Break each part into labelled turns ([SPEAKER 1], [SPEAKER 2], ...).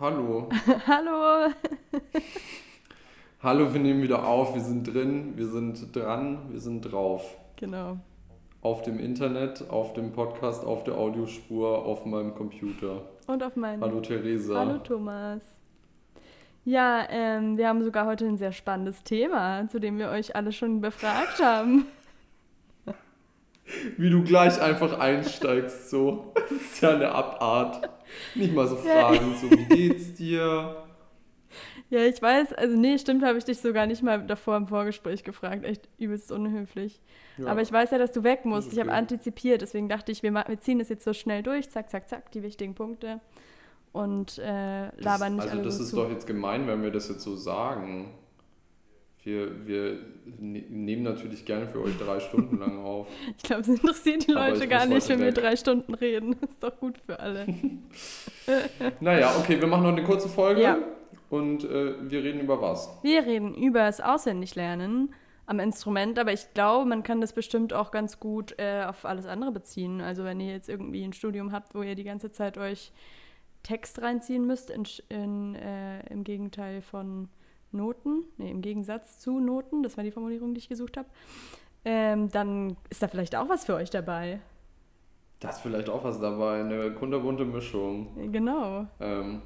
[SPEAKER 1] Hallo.
[SPEAKER 2] Hallo.
[SPEAKER 1] Hallo, wir nehmen wieder auf. Wir sind drin, wir sind dran, wir sind drauf.
[SPEAKER 2] Genau.
[SPEAKER 1] Auf dem Internet, auf dem Podcast, auf der Audiospur, auf meinem Computer.
[SPEAKER 2] Und auf meinem.
[SPEAKER 1] Hallo Theresa.
[SPEAKER 2] Hallo Thomas. Ja, ähm, wir haben sogar heute ein sehr spannendes Thema, zu dem wir euch alle schon befragt haben.
[SPEAKER 1] Wie du gleich einfach einsteigst, so. Das ist ja eine Abart. Nicht mal so fragen, so wie geht's dir?
[SPEAKER 2] Ja, ich weiß, also nee, stimmt, habe ich dich sogar nicht mal davor im Vorgespräch gefragt. Echt übelst unhöflich. Ja. Aber ich weiß ja, dass du weg musst. Okay. Ich habe antizipiert, deswegen dachte ich, wir, wir ziehen das jetzt so schnell durch, zack, zack, zack, die wichtigen Punkte. Und äh, labern
[SPEAKER 1] nicht
[SPEAKER 2] das, Also
[SPEAKER 1] das so ist zu. doch jetzt gemein, wenn wir das jetzt so sagen. Wir, wir ne-, nehmen natürlich gerne für euch drei Stunden lang auf.
[SPEAKER 2] Ich glaube, es interessiert die Leute gar nicht, wenn wir drei Stunden reden. Das ist doch gut für alle.
[SPEAKER 1] naja, okay, wir machen noch eine kurze Folge. Ja. Und äh, wir reden über was?
[SPEAKER 2] Wir reden über das Auswendiglernen am Instrument, aber ich glaube, man kann das bestimmt auch ganz gut äh, auf alles andere beziehen. Also wenn ihr jetzt irgendwie ein Studium habt, wo ihr die ganze Zeit euch Text reinziehen müsst, in, in, äh, im Gegenteil von Noten, nee, im Gegensatz zu Noten, das war die Formulierung, die ich gesucht habe, ähm, dann ist da vielleicht auch was für euch dabei.
[SPEAKER 1] Da ist vielleicht auch was dabei, eine kunterbunte Mischung.
[SPEAKER 2] Genau.
[SPEAKER 1] Ähm,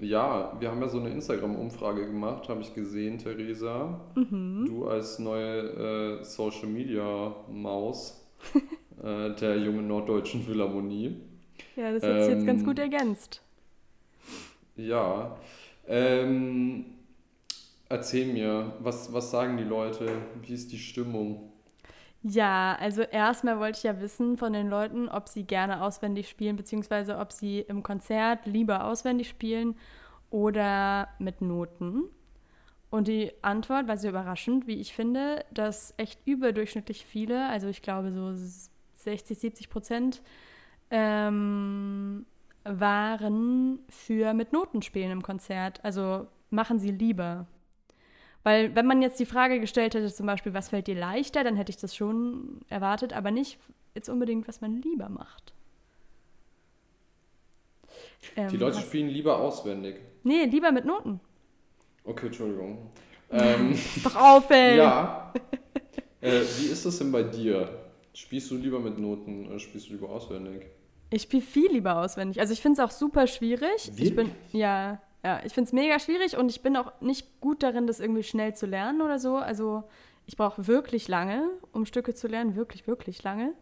[SPEAKER 1] ja, wir haben ja so eine Instagram-Umfrage gemacht, habe ich gesehen, Theresa. Mhm. Du als neue äh, Social Media Maus äh, der jungen norddeutschen Philharmonie.
[SPEAKER 2] Ja, das hat sich ähm, jetzt ganz gut ergänzt.
[SPEAKER 1] Ja. Ähm, erzähl mir, was, was sagen die Leute? Wie ist die Stimmung?
[SPEAKER 2] Ja, also erstmal wollte ich ja wissen von den Leuten, ob sie gerne auswendig spielen, beziehungsweise ob sie im Konzert lieber auswendig spielen oder mit Noten. Und die Antwort war sehr überraschend, wie ich finde, dass echt überdurchschnittlich viele, also ich glaube so 60, 70 Prozent, ähm, waren für mit Noten spielen im Konzert. Also machen sie lieber. Weil wenn man jetzt die Frage gestellt hätte, zum Beispiel, was fällt dir leichter, dann hätte ich das schon erwartet, aber nicht jetzt unbedingt, was man lieber macht.
[SPEAKER 1] Ähm, die Leute was? spielen lieber auswendig.
[SPEAKER 2] Nee, lieber mit Noten.
[SPEAKER 1] Okay, Entschuldigung. Ähm,
[SPEAKER 2] doch auf, ey.
[SPEAKER 1] Ja. Äh, wie ist das denn bei dir? Spielst du lieber mit Noten oder spielst du lieber auswendig?
[SPEAKER 2] Ich spiele viel lieber auswendig. Also ich finde es auch super schwierig. Wirklich? Ich bin, ja, ja, ich finde es mega schwierig und ich bin auch nicht gut darin, das irgendwie schnell zu lernen oder so. Also ich brauche wirklich lange, um Stücke zu lernen, wirklich, wirklich lange.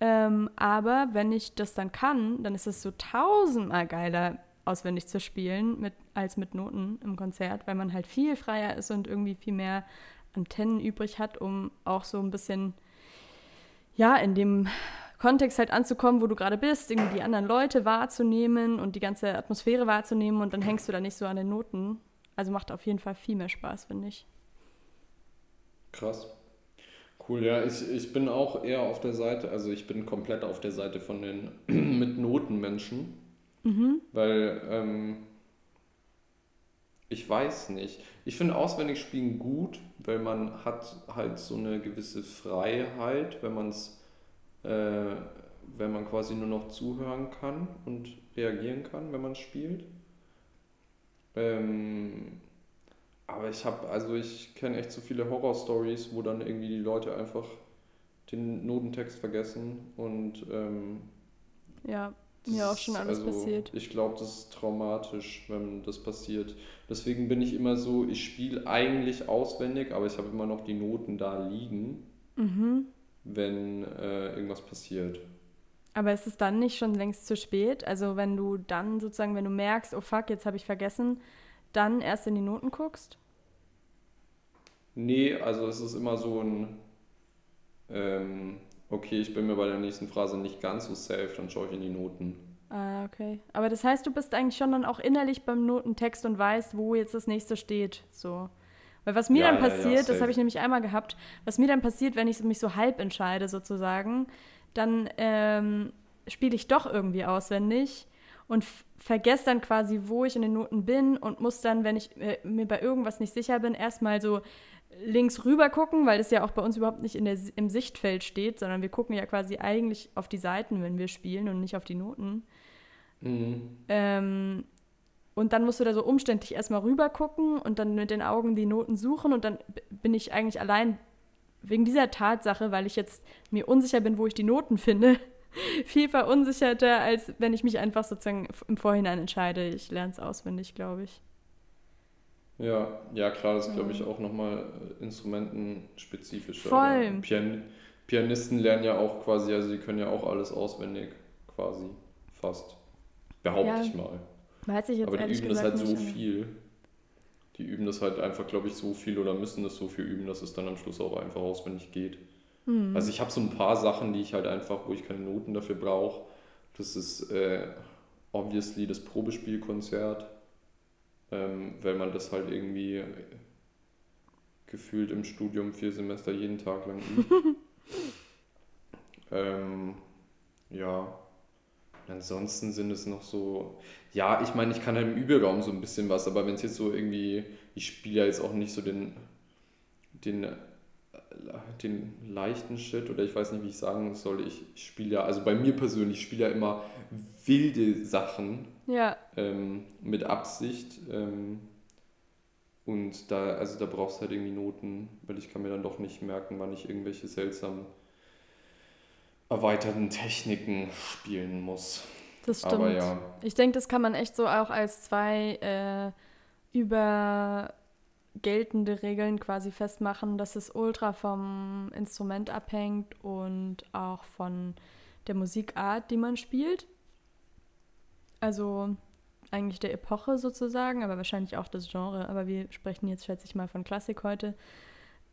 [SPEAKER 2] Ähm, aber wenn ich das dann kann, dann ist es so tausendmal geiler, auswendig zu spielen mit, als mit Noten im Konzert, weil man halt viel freier ist und irgendwie viel mehr Antennen übrig hat, um auch so ein bisschen, ja, in dem Kontext halt anzukommen, wo du gerade bist, irgendwie die anderen Leute wahrzunehmen und die ganze Atmosphäre wahrzunehmen und dann hängst du da nicht so an den Noten. Also macht auf jeden Fall viel mehr Spaß, finde ich.
[SPEAKER 1] Krass. Cool, ja, ich, ich bin auch eher auf der Seite, also ich bin komplett auf der Seite von den mit Noten Menschen, mhm. weil ähm, ich weiß nicht. Ich finde auswendig spielen gut, weil man hat halt so eine gewisse Freiheit, wenn man es äh, wenn man quasi nur noch zuhören kann und reagieren kann, wenn man spielt. Ähm, aber ich habe, also ich kenne echt so viele Horror-Stories, wo dann irgendwie die Leute einfach den Notentext vergessen und ähm,
[SPEAKER 2] ja, mir auch schon alles
[SPEAKER 1] also,
[SPEAKER 2] passiert.
[SPEAKER 1] Ich glaube, das ist traumatisch, wenn das passiert. Deswegen bin ich immer so, ich spiele eigentlich auswendig, aber ich habe immer noch die Noten da liegen. Mhm wenn äh, irgendwas passiert.
[SPEAKER 2] Aber ist es dann nicht schon längst zu spät? Also wenn du dann sozusagen, wenn du merkst, oh fuck, jetzt habe ich vergessen, dann erst in die Noten guckst?
[SPEAKER 1] Nee, also es ist immer so ein, ähm, okay, ich bin mir bei der nächsten Phrase nicht ganz so safe, dann schaue ich in die Noten.
[SPEAKER 2] Ah, okay. Aber das heißt, du bist eigentlich schon dann auch innerlich beim Notentext und weißt, wo jetzt das nächste steht, so. Weil was mir ja, dann passiert, das habe ich nämlich einmal gehabt, was mir dann passiert, wenn ich mich so halb entscheide sozusagen, dann ähm, spiele ich doch irgendwie auswendig und vergesse dann quasi, wo ich in den Noten bin und muss dann, wenn ich äh, mir bei irgendwas nicht sicher bin, erstmal so links rüber gucken, weil das ja auch bei uns überhaupt nicht in der, im Sichtfeld steht, sondern wir gucken ja quasi eigentlich auf die Seiten, wenn wir spielen und nicht auf die Noten. Mhm. Ähm, Und dann musst du da so umständlich erstmal rüber gucken und dann mit den Augen die Noten suchen. Und dann bin ich eigentlich allein wegen dieser Tatsache, weil ich jetzt mir unsicher bin, wo ich die Noten finde, viel verunsicherter, als wenn ich mich einfach sozusagen im Vorhinein entscheide. Ich lerne es auswendig, glaube ich.
[SPEAKER 1] Ja, ja klar, das ist, glaube ich, auch nochmal äh, instrumentenspezifisch. Voll. Pian Pianisten lernen ja auch quasi, also sie können ja auch alles auswendig, quasi, fast. Behaupte ja, ich mal. Weiß ich jetzt Aber die üben das halt so viel. Die üben das halt einfach, glaube ich, so viel oder müssen das so viel üben, dass es dann am Schluss auch einfach auswendig geht. Mhm. Also ich habe so ein paar Sachen, die ich halt einfach, wo ich keine Noten dafür brauche. Das ist äh, obviously das Probespielkonzert ähm, weil man das halt irgendwie gefühlt im Studium vier Semester jeden Tag lang übt. ähm, ja, ansonsten sind es noch so, ja, ich meine, ich kann halt im Übelraum so ein bisschen was, aber wenn es jetzt so irgendwie, ich spiele ja jetzt auch nicht so den, den, den leichten Shit oder ich weiß nicht, wie ich sagen soll, ich, ich spiele ja, also bei mir persönlich, ich spiele ja immer wilde Sachen, ja. Ähm, mit Absicht. Ähm, und da, also da brauchst du halt irgendwie Noten, weil ich kann mir dann doch nicht merken, wann ich irgendwelche seltsamen erweiterten Techniken spielen muss.
[SPEAKER 2] Das stimmt. Aber ja. Ich denke, das kann man echt so auch als zwei äh, über geltende Regeln quasi festmachen, dass es ultra vom Instrument abhängt und auch von der Musikart, die man spielt. Also eigentlich der Epoche sozusagen, aber wahrscheinlich auch das Genre. Aber wir sprechen jetzt, schätze ich mal, von Klassik heute.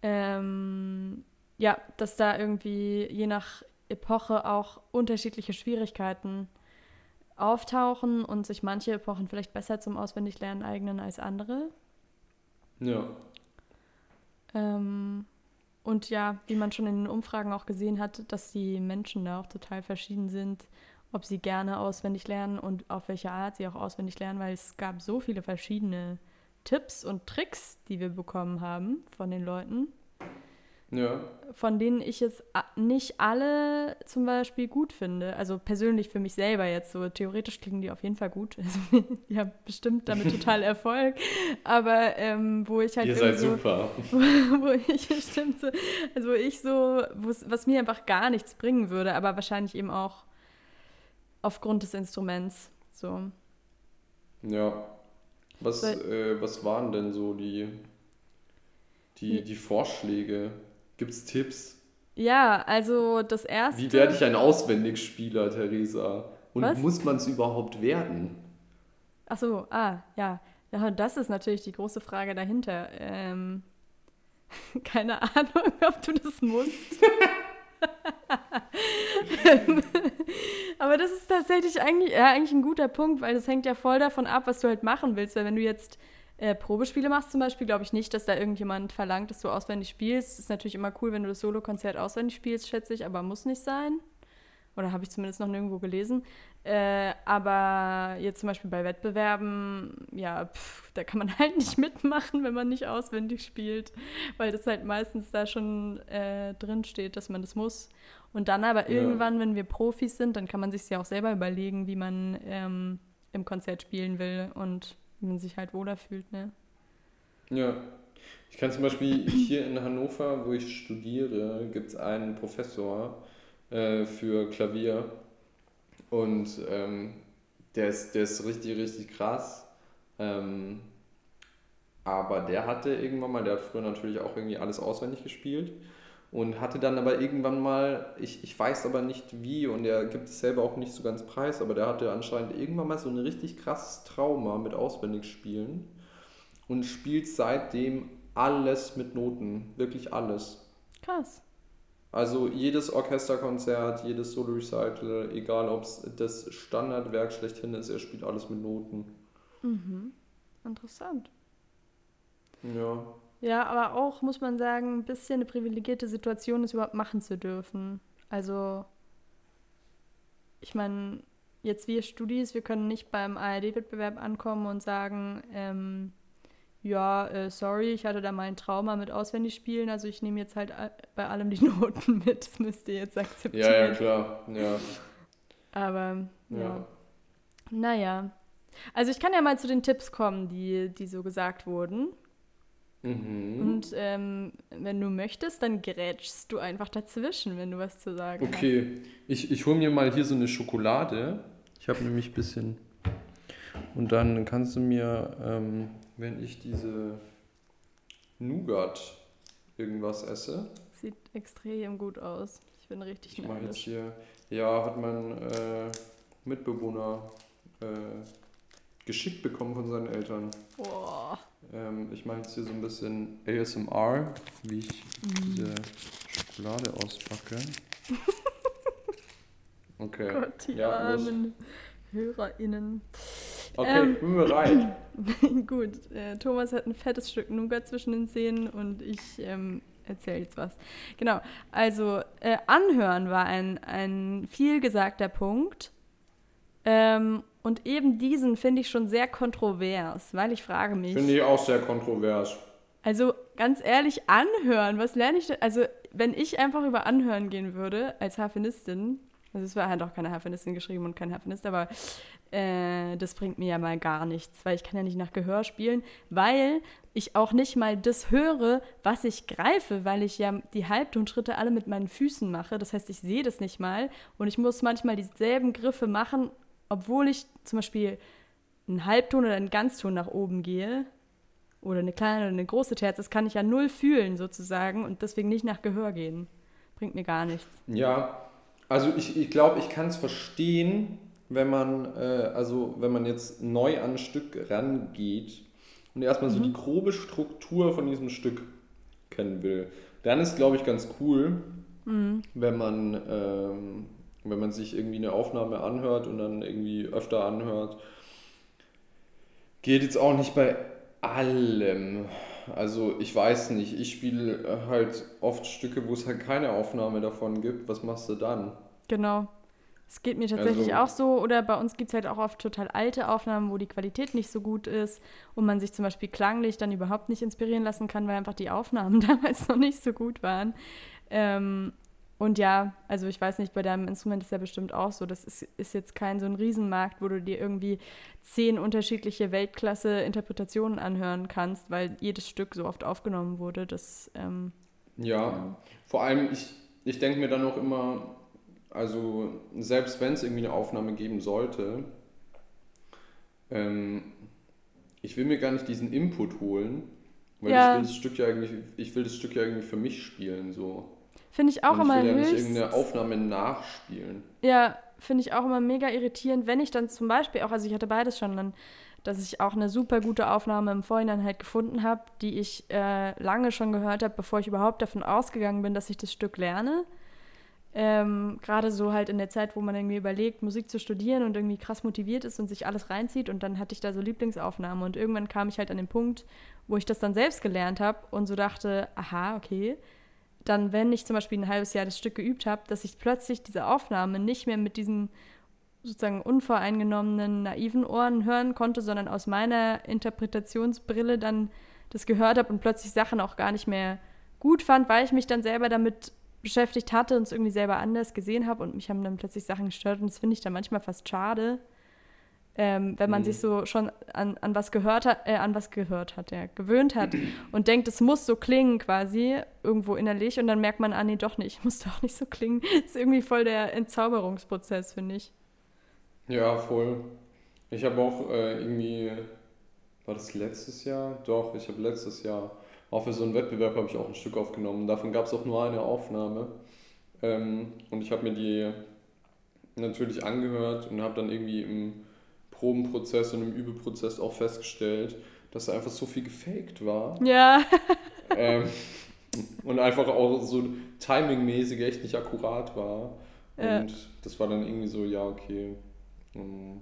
[SPEAKER 2] Ähm, ja, dass da irgendwie je nach Epoche auch unterschiedliche Schwierigkeiten auftauchen und sich manche Epochen vielleicht besser zum Auswendiglernen eignen als andere. Ja. Ähm, und ja, wie man schon in den Umfragen auch gesehen hat, dass die Menschen da auch total verschieden sind ob sie gerne auswendig lernen und auf welche Art sie auch auswendig lernen, weil es gab so viele verschiedene Tipps und Tricks, die wir bekommen haben von den Leuten. Ja. Von denen ich jetzt nicht alle zum Beispiel gut finde. Also persönlich für mich selber jetzt so. Theoretisch klingen die auf jeden Fall gut. Also, ich habe bestimmt damit total Erfolg. Aber ähm, wo ich halt. Ihr seid so, super. Wo, wo, ich bestimmt so. Also wo ich so. Was mir einfach gar nichts bringen würde, aber wahrscheinlich eben auch aufgrund des Instruments. So.
[SPEAKER 1] Ja. Was, äh, was waren denn so die, die, die Vorschläge? Gibt es Tipps?
[SPEAKER 2] Ja, also das erste.
[SPEAKER 1] Wie werde ich ein Auswendigspieler, Theresa? Und was? muss man es überhaupt werden?
[SPEAKER 2] Ach so, ah, ja. Ja, das ist natürlich die große Frage dahinter. Ähm, keine Ahnung, ob du das musst. Aber das ist tatsächlich eigentlich, ja, eigentlich ein guter Punkt, weil das hängt ja voll davon ab, was du halt machen willst. Weil wenn du jetzt äh, Probespiele machst zum Beispiel, glaube ich nicht, dass da irgendjemand verlangt, dass du auswendig spielst. Ist natürlich immer cool, wenn du das Solokonzert auswendig spielst, schätze ich, aber muss nicht sein. Oder habe ich zumindest noch nirgendwo gelesen. Äh, aber jetzt zum Beispiel bei Wettbewerben, ja, pff, da kann man halt nicht mitmachen, wenn man nicht auswendig spielt, weil das halt meistens da schon äh, drin steht, dass man das muss. Und dann aber ja. irgendwann, wenn wir Profis sind, dann kann man sich ja auch selber überlegen, wie man ähm, im Konzert spielen will und wie man sich halt wohler fühlt, ne?
[SPEAKER 1] Ja. Ich kann zum Beispiel hier in Hannover, wo ich studiere, gibt es einen Professor äh, für Klavier und ähm, der, ist, der ist richtig, richtig krass. Ähm, aber der hatte irgendwann mal, der hat früher natürlich auch irgendwie alles auswendig gespielt und hatte dann aber irgendwann mal, ich, ich weiß aber nicht wie und er gibt es selber auch nicht so ganz preis, aber der hatte anscheinend irgendwann mal so ein richtig krasses Trauma mit Auswendigspielen und spielt seitdem alles mit Noten, wirklich alles. Krass. Also jedes Orchesterkonzert, jedes Solo-Recital, egal ob es das Standardwerk schlechthin ist, er spielt alles mit Noten.
[SPEAKER 2] Mhm. Interessant. Ja. Ja, aber auch, muss man sagen, ein bisschen eine privilegierte Situation, es überhaupt machen zu dürfen. Also, ich meine, jetzt wir Studis, wir können nicht beim ARD-Wettbewerb ankommen und sagen, ähm, ja, äh, sorry, ich hatte da mal ein Trauma mit Auswendigspielen, also ich nehme jetzt halt bei allem die Noten mit, das müsst ihr jetzt akzeptieren. Ja, ja, klar, ja. Aber, ja. ja. Naja. Also ich kann ja mal zu den Tipps kommen, die, die so gesagt wurden.
[SPEAKER 1] Mhm.
[SPEAKER 2] Und ähm, wenn du möchtest, dann grätschst du einfach dazwischen, wenn du was zu sagen hast.
[SPEAKER 1] Okay, ich, ich hole mir mal hier so eine Schokolade. Ich habe nämlich ein bisschen. Und dann kannst du mir, ähm, wenn ich diese Nougat irgendwas esse.
[SPEAKER 2] Sieht extrem gut aus. Ich bin richtig
[SPEAKER 1] Ich mache jetzt hier. Ja, hat mein äh, Mitbewohner äh, geschickt bekommen von seinen Eltern.
[SPEAKER 2] Boah.
[SPEAKER 1] Ähm, ich mache jetzt hier so ein bisschen ASMR, wie ich diese Schokolade auspacke. Okay.
[SPEAKER 2] Gott, die
[SPEAKER 1] ja, los.
[SPEAKER 2] armen HörerInnen.
[SPEAKER 1] Okay,
[SPEAKER 2] Ähm.
[SPEAKER 1] ich bin bereit.
[SPEAKER 2] Gut, äh, Thomas hat ein fettes Stück Nougat zwischen den Zähnen und ich ähm, erzähle jetzt was. Genau, also äh, Anhören war ein, ein viel gesagter Punkt. Ähm, und eben diesen finde ich schon sehr kontrovers, weil ich frage mich.
[SPEAKER 1] Finde ich auch sehr kontrovers.
[SPEAKER 2] Also ganz ehrlich, anhören, was lerne ich denn? Also wenn ich einfach über Anhören gehen würde als Harfenistin, also es war halt auch keine Harfenistin geschrieben und kein Harfenist, aber äh, das bringt mir ja mal gar nichts, weil ich kann ja nicht nach Gehör spielen, weil ich auch nicht mal das höre, was ich greife, weil ich ja die Halbtonschritte alle mit meinen Füßen mache. Das heißt, ich sehe das nicht mal und ich muss manchmal dieselben Griffe machen, obwohl ich zum Beispiel einen Halbton oder einen Ganzton nach oben gehe oder eine kleine oder eine große Terz, das kann ich ja null fühlen sozusagen und deswegen nicht nach Gehör gehen. Bringt mir gar nichts.
[SPEAKER 1] Ja, also ich, ich glaube, ich kann es verstehen, wenn man, äh, also wenn man jetzt neu an ein Stück rangeht und erstmal so die grobe Struktur von diesem Stück kennen will. Dann ist, glaube ich, ganz cool, wenn man, ähm, wenn man sich irgendwie eine Aufnahme anhört und dann irgendwie öfter anhört. Geht jetzt auch nicht bei allem. Also ich weiß nicht, ich spiele halt oft Stücke, wo es halt keine Aufnahme davon gibt. Was machst du dann?
[SPEAKER 2] Genau. Es geht mir tatsächlich
[SPEAKER 1] Also-
[SPEAKER 2] auch so. Oder bei uns gibt es halt auch oft total alte Aufnahmen, wo die Qualität nicht so gut ist und man sich zum Beispiel klanglich dann überhaupt nicht inspirieren lassen kann, weil einfach die Aufnahmen damals noch nicht so gut waren. Ähm, und ja, also ich weiß nicht, bei deinem Instrument ist ja bestimmt auch so. Das ist, ist jetzt kein so ein Riesenmarkt, wo du dir irgendwie zehn unterschiedliche Weltklasse-Interpretationen anhören kannst, weil jedes Stück so oft aufgenommen wurde. Das, ähm,
[SPEAKER 1] Ja, vor allem, ich, ich denke mir dann auch immer, also selbst wenn es irgendwie eine Aufnahme geben sollte, ähm, ich will mir gar nicht diesen Input holen, weil
[SPEAKER 2] Ja.
[SPEAKER 1] ich will das Stück ja irgendwie, ich will das Stück ja irgendwie für mich spielen, so.
[SPEAKER 2] Finde ich auch
[SPEAKER 1] Und ich
[SPEAKER 2] immer
[SPEAKER 1] will ja nicht
[SPEAKER 2] höchst...
[SPEAKER 1] irgendeine Aufnahme nachspielen.
[SPEAKER 2] Ja, finde ich auch immer mega irritierend, wenn ich dann zum Beispiel auch, also ich hatte beides schon, dann, dass ich auch eine super gute Aufnahme im Vorhinein halt gefunden habe, die ich äh, lange schon gehört habe, bevor ich überhaupt davon ausgegangen bin, dass ich das Stück lerne. Ähm, Gerade so halt in der Zeit, wo man irgendwie überlegt, Musik zu studieren und irgendwie krass motiviert ist und sich alles reinzieht und dann hatte ich da so Lieblingsaufnahmen und irgendwann kam ich halt an den Punkt, wo ich das dann selbst gelernt habe und so dachte, aha, okay, dann, wenn ich zum Beispiel ein halbes Jahr das Stück geübt habe, dass ich plötzlich diese Aufnahme nicht mehr mit diesen sozusagen unvoreingenommenen, naiven Ohren hören konnte, sondern aus meiner Interpretationsbrille dann das gehört habe und plötzlich Sachen auch gar nicht mehr gut fand, weil ich mich dann selber damit beschäftigt hatte und es irgendwie selber anders gesehen habe und mich haben dann plötzlich Sachen gestört und das finde ich dann manchmal fast schade, ähm, wenn man
[SPEAKER 1] Mhm.
[SPEAKER 2] sich so schon an, an was gehört hat, äh, an was gehört hat, ja, gewöhnt hat und denkt, es muss so klingen quasi irgendwo innerlich und dann merkt man, ah nee, doch nicht, muss doch nicht so klingen. ist irgendwie voll der Entzauberungsprozess, finde ich.
[SPEAKER 1] Ja, voll. Ich habe auch äh, irgendwie, war das letztes Jahr? Doch, ich habe letztes Jahr, auch für so einen Wettbewerb habe ich auch ein Stück aufgenommen. Davon gab es auch nur eine Aufnahme. Ähm, und ich habe mir die natürlich angehört und habe dann irgendwie im Probenprozess und im Übeprozess auch festgestellt, dass da einfach so viel gefaked war.
[SPEAKER 2] Ja,
[SPEAKER 1] ähm, und einfach auch so timingmäßig echt nicht akkurat war.
[SPEAKER 2] Ja.
[SPEAKER 1] Und das war dann irgendwie so, ja, okay, ähm,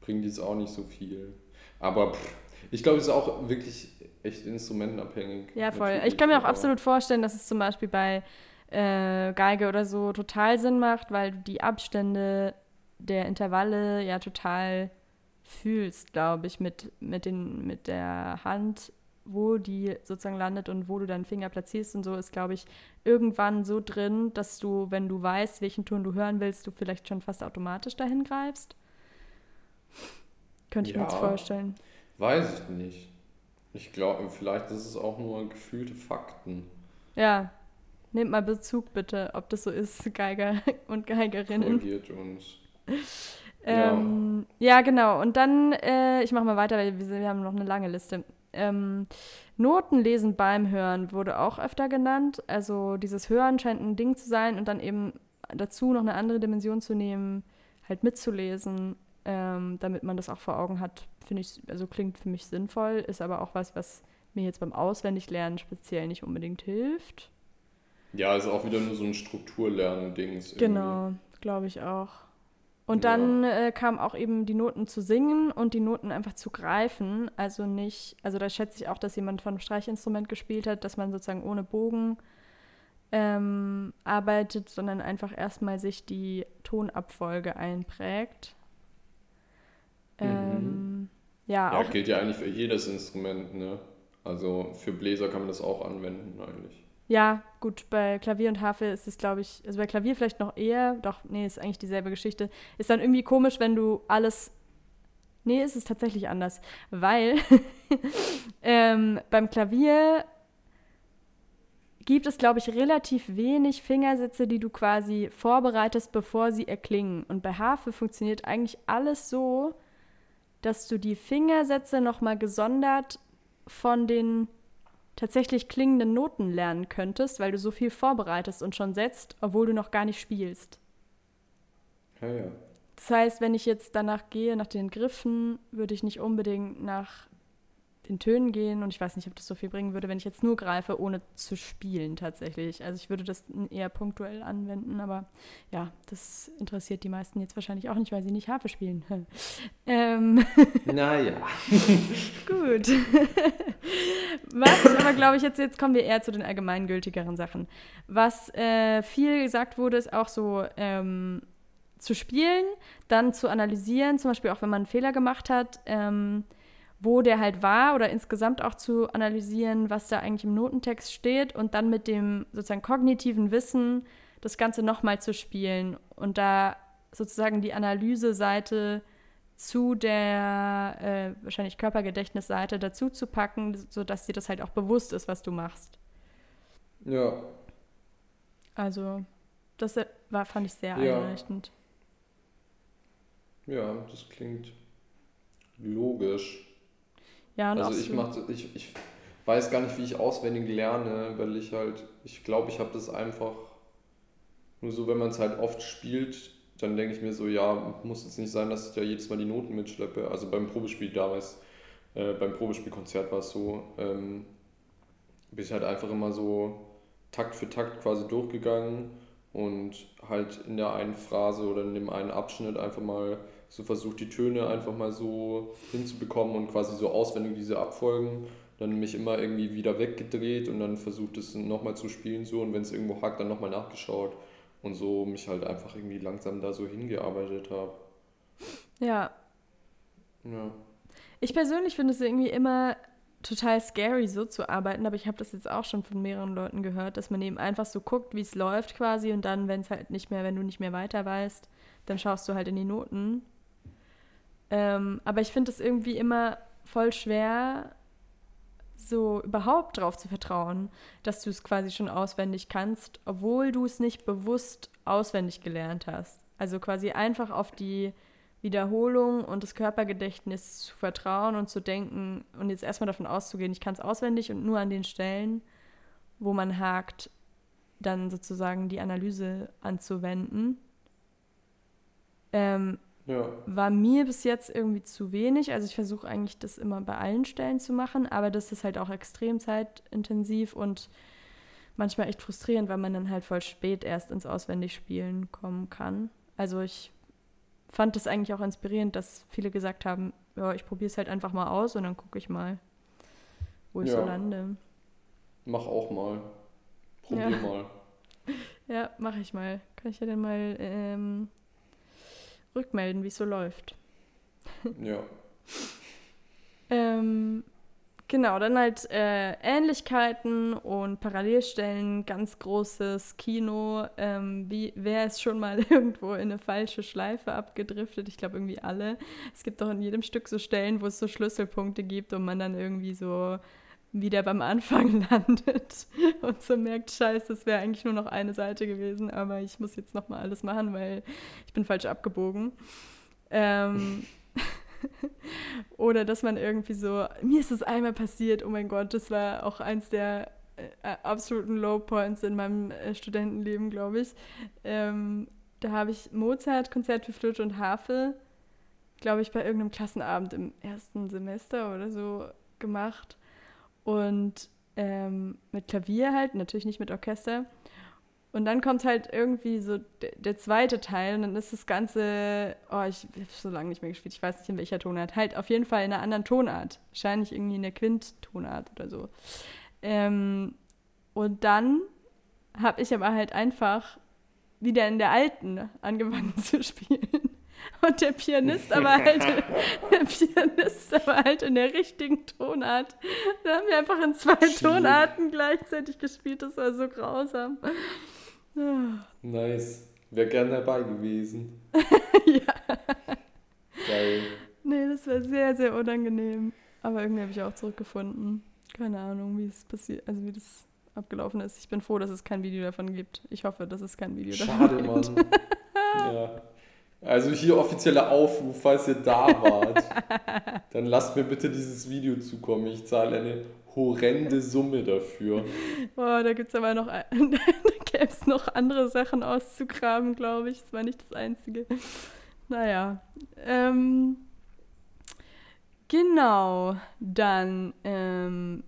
[SPEAKER 1] bringt jetzt auch nicht so viel. Aber pff, ich glaube, es ist auch wirklich echt instrumentenabhängig.
[SPEAKER 2] ja, voll.
[SPEAKER 1] natürlich,
[SPEAKER 2] Ich kann mir auch absolut vorstellen, dass es zum Beispiel bei äh, Geige oder so total Sinn macht, weil du die Abstände der Intervalle ja total fühlst, glaube ich, mit, mit, den, mit der Hand, wo die sozusagen landet und wo du deinen Finger platzierst und so, ist, glaube ich, irgendwann so drin, dass du, wenn du weißt, welchen Ton du hören willst, du vielleicht schon fast automatisch dahin greifst. Könnte ich ja, mir jetzt vorstellen.
[SPEAKER 1] Weiß ich nicht. Ich glaube, vielleicht ist es auch nur gefühlte Fakten.
[SPEAKER 2] Ja. Nehmt mal Bezug bitte, ob das so ist, Geiger und Geigerinnen.
[SPEAKER 1] Korrigiert uns.
[SPEAKER 2] Ähm, ja. ja. genau. Und dann, äh, ich mache mal weiter, weil wir, wir, haben noch eine lange Liste. Ähm, Noten lesen beim Hören wurde auch öfter genannt. Also dieses Hören scheint ein Ding zu sein und dann eben dazu noch eine andere Dimension zu nehmen, halt mitzulesen, ähm, damit man das auch vor Augen hat, finde ich, also klingt für mich sinnvoll, ist aber auch was, was mir jetzt beim Auswendiglernen speziell nicht unbedingt hilft.
[SPEAKER 1] Ja, ist auch wieder nur so ein Strukturlernen-Dings.
[SPEAKER 2] Genau, glaube ich auch. Und ja. dann äh, kam auch eben die Noten zu singen und die Noten einfach zu greifen. Also nicht, also da schätze ich auch, dass jemand von einem Streichinstrument gespielt hat, dass man sozusagen ohne Bogen ähm, arbeitet, sondern einfach erstmal sich die Tonabfolge einprägt.
[SPEAKER 1] Mhm. Ähm, ja, ja gilt ja eigentlich für jedes Instrument, ne? Also für Bläser kann man das auch anwenden eigentlich.
[SPEAKER 2] Ja, gut, bei Klavier und Harfe ist es, glaube ich, also bei Klavier vielleicht noch eher, doch, nee, ist eigentlich dieselbe Geschichte. Ist dann irgendwie komisch, wenn du alles. Nee, ist es tatsächlich anders, weil ähm, beim Klavier gibt es, glaube ich, relativ wenig Fingersätze, die du quasi vorbereitest, bevor sie erklingen. Und bei Harfe funktioniert eigentlich alles so, dass du die Fingersätze nochmal gesondert von den tatsächlich klingenden Noten lernen könntest, weil du so viel vorbereitest und schon setzt, obwohl du noch gar nicht spielst.
[SPEAKER 1] Ja, ja.
[SPEAKER 2] Das heißt, wenn ich jetzt danach gehe, nach den Griffen, würde ich nicht unbedingt nach den Tönen gehen und ich weiß nicht, ob das so viel bringen würde, wenn ich jetzt nur greife, ohne zu spielen tatsächlich. Also ich würde das eher punktuell anwenden, aber ja, das interessiert die meisten jetzt wahrscheinlich auch nicht, weil sie nicht Harfe spielen. ähm.
[SPEAKER 1] Naja.
[SPEAKER 2] Gut. Was aber, glaube ich, jetzt, jetzt kommen wir eher zu den allgemeingültigeren Sachen. Was äh, viel gesagt wurde, ist auch so, ähm, zu spielen, dann zu analysieren, zum Beispiel auch wenn man einen Fehler gemacht hat, ähm, wo der halt war oder insgesamt auch zu analysieren, was da eigentlich im Notentext steht und dann mit dem sozusagen kognitiven Wissen das Ganze nochmal zu spielen und da sozusagen die Analyseseite zu der äh, wahrscheinlich Körpergedächtnisseite dazu zu packen, sodass dir das halt auch bewusst ist, was du machst.
[SPEAKER 1] Ja.
[SPEAKER 2] Also, das war, fand ich sehr ja. einleuchtend.
[SPEAKER 1] Ja, das klingt logisch.
[SPEAKER 2] Ja, und
[SPEAKER 1] also ich, mach, ich, ich weiß gar nicht, wie ich auswendig lerne, weil ich halt, ich glaube, ich habe das einfach nur so, wenn man es halt oft spielt, dann denke ich mir so, ja, muss jetzt nicht sein, dass ich da jedes Mal die Noten mitschleppe. Also beim Probespiel damals, äh, beim Probespielkonzert war es so, ähm, bin ich halt einfach immer so Takt für Takt quasi durchgegangen und halt in der einen Phrase oder in dem einen Abschnitt einfach mal so versucht, die Töne einfach mal so hinzubekommen und quasi so auswendig diese Abfolgen. Dann mich immer irgendwie wieder weggedreht und dann versucht es nochmal zu spielen so und wenn es irgendwo hakt, dann nochmal nachgeschaut und so mich halt einfach irgendwie langsam da so hingearbeitet habe.
[SPEAKER 2] Ja.
[SPEAKER 1] Ja.
[SPEAKER 2] Ich persönlich finde es irgendwie immer total scary, so zu arbeiten, aber ich habe das jetzt auch schon von mehreren Leuten gehört, dass man eben einfach so guckt, wie es läuft quasi und dann, wenn es halt nicht mehr, wenn du nicht mehr weiter weißt, dann schaust du halt in die Noten ähm, aber ich finde es irgendwie immer voll schwer, so überhaupt darauf zu vertrauen, dass du es quasi schon auswendig kannst, obwohl du es nicht bewusst auswendig gelernt hast. Also quasi einfach auf die Wiederholung und das Körpergedächtnis zu vertrauen und zu denken und jetzt erstmal davon auszugehen, ich kann es auswendig und nur an den Stellen, wo man hakt, dann sozusagen die Analyse anzuwenden. Ähm,
[SPEAKER 1] ja.
[SPEAKER 2] War mir bis jetzt irgendwie zu wenig. Also ich versuche eigentlich das immer bei allen Stellen zu machen, aber das ist halt auch extrem zeitintensiv und manchmal echt frustrierend, weil man dann halt voll spät erst ins Auswendigspielen kommen kann. Also ich fand das eigentlich auch inspirierend, dass viele gesagt haben, ja, ich probiere es halt einfach mal aus und dann gucke ich mal, wo ich ja. so lande.
[SPEAKER 1] Mach auch mal. Probier ja. mal.
[SPEAKER 2] Ja, mache ich mal. Kann ich ja dann mal ähm, rückmelden, wie es so läuft.
[SPEAKER 1] Ja.
[SPEAKER 2] ähm, Genau, dann halt äh, Ähnlichkeiten und Parallelstellen, ganz großes Kino. Ähm, wie, wer ist schon mal irgendwo in eine falsche Schleife abgedriftet? Ich glaube irgendwie alle. Es gibt doch in jedem Stück so Stellen, wo es so Schlüsselpunkte gibt und man dann irgendwie so wieder beim Anfang landet und so merkt, scheiße, das wäre eigentlich nur noch eine Seite gewesen, aber ich muss jetzt nochmal alles machen, weil ich bin falsch abgebogen. Ähm, Oder dass man irgendwie so, mir ist es einmal passiert, oh mein Gott, das war auch eins der äh, absoluten Low Points in meinem äh, Studentenleben, glaube ich. Ähm, da habe ich Mozart, Konzert für Flöte und Harfe, glaube ich, bei irgendeinem Klassenabend im ersten Semester oder so gemacht. Und ähm, mit Klavier halt, natürlich nicht mit Orchester. Und dann kommt halt irgendwie so der, zweite Teil und dann ist das Ganze, oh, ich habe so lange nicht mehr gespielt, ich weiß nicht in welcher Tonart, halt auf jeden Fall in einer anderen Tonart. Wahrscheinlich irgendwie in der Quint-Tonart oder so. Ähm, und dann habe ich aber halt einfach wieder in der alten angefangen zu spielen. Und der Pianist aber halt, der Pianist aber halt in der richtigen Tonart. Da haben wir einfach in zwei Schlimm. Tonarten gleichzeitig gespielt. Das war so grausam.
[SPEAKER 1] Nice. Wäre gern dabei gewesen.
[SPEAKER 2] ja. Geil. Nee, das war sehr, sehr unangenehm. Aber irgendwie habe ich auch zurückgefunden. Keine Ahnung, wie es passiert, also wie das abgelaufen ist. Ich bin froh, dass es kein Video davon gibt. Ich hoffe, dass es kein Video
[SPEAKER 1] Schade,
[SPEAKER 2] davon
[SPEAKER 1] gibt. Schade, Mann. ja. Also hier offizieller Aufruf, falls ihr da wart, dann lasst mir bitte dieses Video zukommen. Ich zahle eine horrende Summe dafür.
[SPEAKER 2] Boah, da gibt es aber noch, da gäbe es noch andere Sachen auszugraben, glaube ich. Das war nicht das Einzige. Naja. Ähm, genau, dann ähm,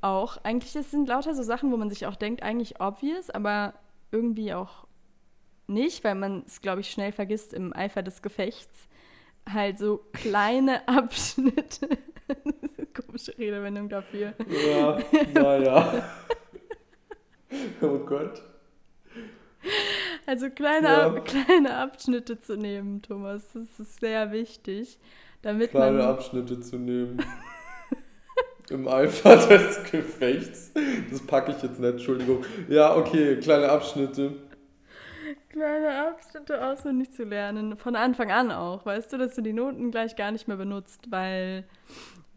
[SPEAKER 2] auch, eigentlich es sind lauter so Sachen, wo man sich auch denkt, eigentlich obvious, aber irgendwie auch nicht, weil man es, glaube ich, schnell vergisst im Eifer des Gefechts. Halt so kleine Abschnitte Komische Redewendung dafür.
[SPEAKER 1] Ja, naja. oh Gott.
[SPEAKER 2] Also kleine, ja. Ab, kleine Abschnitte zu nehmen, Thomas, das ist sehr wichtig. Damit
[SPEAKER 1] kleine man Abschnitte zu nehmen. Im Eifer des Gefechts. Das packe ich jetzt nicht, Entschuldigung. Ja, okay, kleine Abschnitte.
[SPEAKER 2] Kleine Abschnitte auswendig zu lernen. Von Anfang an auch, weißt du, dass du die Noten gleich gar nicht mehr benutzt, weil